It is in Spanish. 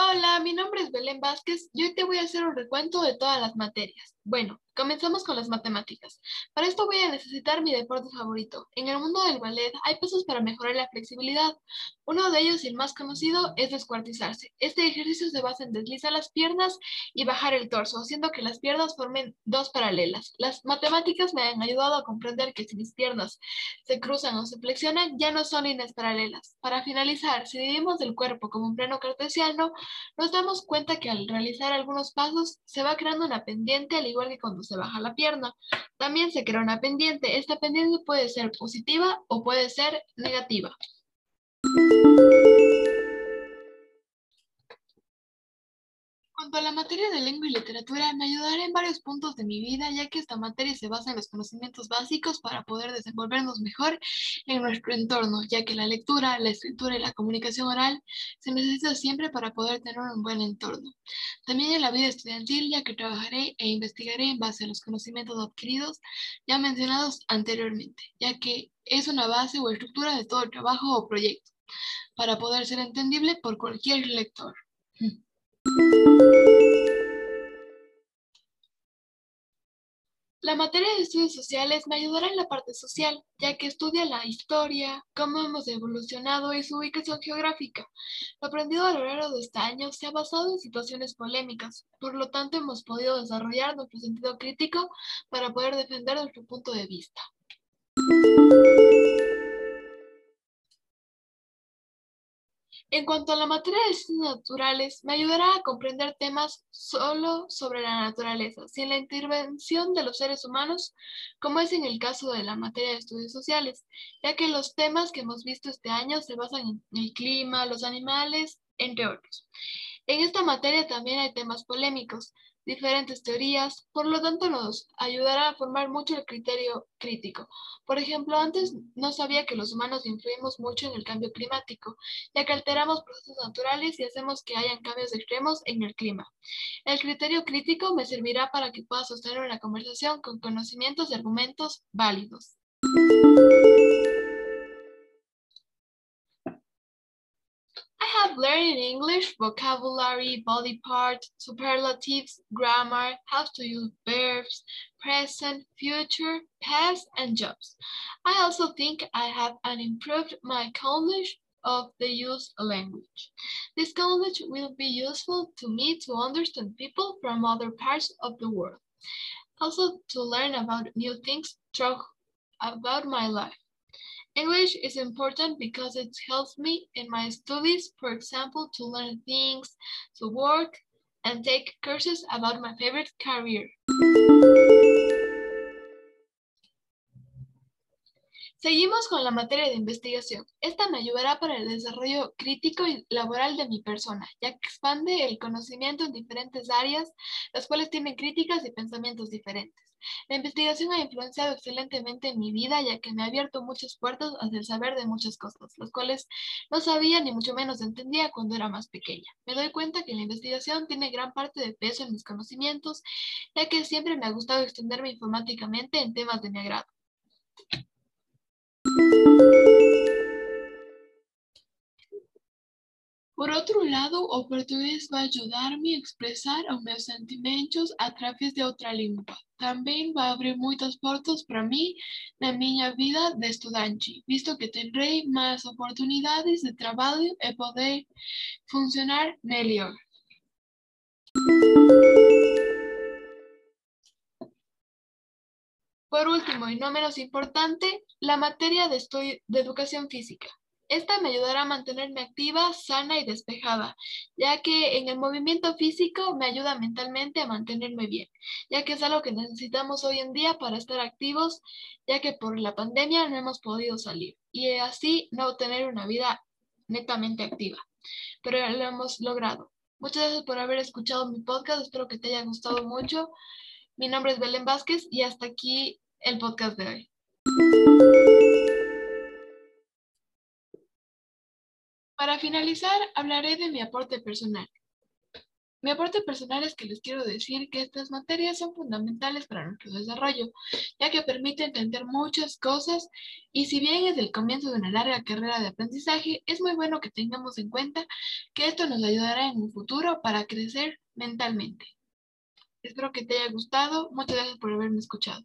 Hola, mi nombre es Belén Vázquez y hoy te voy a hacer un recuento de todas las materias. Bueno, comenzamos con las matemáticas. Para esto voy a necesitar mi deporte favorito. En el mundo del ballet hay pasos para mejorar la flexibilidad. Uno de ellos y el más conocido es descuartizarse. Este ejercicio se basa en deslizar las piernas y bajar el torso, haciendo que las piernas formen dos paralelas. Las matemáticas me han ayudado a comprender que si mis piernas se cruzan o se flexionan, ya no son líneas paralelas. Para finalizar, si dividimos el cuerpo como un plano cartesiano, nos damos cuenta que al realizar algunos pasos se va creando una pendiente al igual que cuando se baja la pierna. También se crea una pendiente. Esta pendiente puede ser positiva o puede ser negativa. Cuanto a la materia de lengua y literatura, me ayudará en varios puntos de mi vida, ya que esta materia se basa en los conocimientos básicos para poder desenvolvernos mejor en nuestro entorno, ya que la lectura, la escritura y la comunicación oral se necesita siempre para poder tener un buen entorno. También en la vida estudiantil, ya que trabajaré e investigaré en base a los conocimientos adquiridos ya mencionados anteriormente, ya que es una base o estructura de todo trabajo o proyecto, para poder ser entendible por cualquier lector. La materia de estudios sociales me ayudará en la parte social, ya que estudia la historia, cómo hemos evolucionado y su ubicación geográfica. Lo aprendido a lo largo de este año se ha basado en situaciones polémicas, por lo tanto hemos podido desarrollar nuestro sentido crítico para poder defender nuestro punto de vista. En cuanto a la materia de ciencias naturales, me ayudará a comprender temas solo sobre la naturaleza, sin la intervención de los seres humanos, como es en el caso de la materia de estudios sociales, ya que los temas que hemos visto este año se basan en el clima, los animales, entre otros. En esta materia también hay temas polémicos, diferentes teorías, por lo tanto nos ayudará a formar mucho el criterio crítico. Por ejemplo, antes no sabía que los humanos influimos mucho en el cambio climático, ya que alteramos procesos naturales y hacemos que hayan cambios extremos en el clima. El criterio crítico me servirá para que pueda sostener una conversación con conocimientos y argumentos válidos. Learned English, vocabulary, body parts, superlatives, grammar, how to use verbs, present, future, past, and jobs. I also think I have improved my knowledge of the use language. This knowledge will be useful to me to understand people from other parts of the world. Also to learn about new things through about my life. English is important because it helps me in my studies, for example, to learn things, to work, and take courses about my favorite career. Seguimos con la materia de investigación. Esta me ayudará para el desarrollo crítico y laboral de mi persona, ya que expande el conocimiento en diferentes áreas, las cuales tienen críticas y pensamientos diferentes. La investigación ha influenciado excelentemente en mi vida, ya que me ha abierto muchas puertas hacia el saber de muchas cosas, las cuales no sabía ni mucho menos entendía cuando era más pequeña. Me doy cuenta que la investigación tiene gran parte de peso en mis conocimientos, ya que siempre me ha gustado extenderme informáticamente en temas de mi agrado. Por outro lado, o português vai ajudar-me a expressar os meus sentimentos através de outra língua. Também vai abrir muitas portas para mim na minha vida de estudante, visto que terei mais oportunidades de trabalho e poder funcionar melhor. Por último, y no menos importante, la materia de, de educación física. Esta me ayudará a mantenerme activa, sana y despejada, ya que en el movimiento físico me ayuda mentalmente a mantenerme bien, ya que es algo que necesitamos hoy en día para estar activos, ya que por la pandemia no hemos podido salir y así no tener una vida netamente activa. Pero lo hemos logrado. Muchas gracias por haber escuchado mi podcast, espero que te haya gustado mucho. Mi nombre es Belén Vázquez y hasta aquí el podcast de hoy. Para finalizar, hablaré de mi aporte personal. Mi aporte personal es que les quiero decir que estas materias son fundamentales para nuestro desarrollo, ya que permite entender muchas cosas y si bien es el comienzo de una larga carrera de aprendizaje, es muy bueno que tengamos en cuenta que esto nos ayudará en un futuro para crecer mentalmente. Espero que te haya gustado. Muchas gracias por haberme escuchado.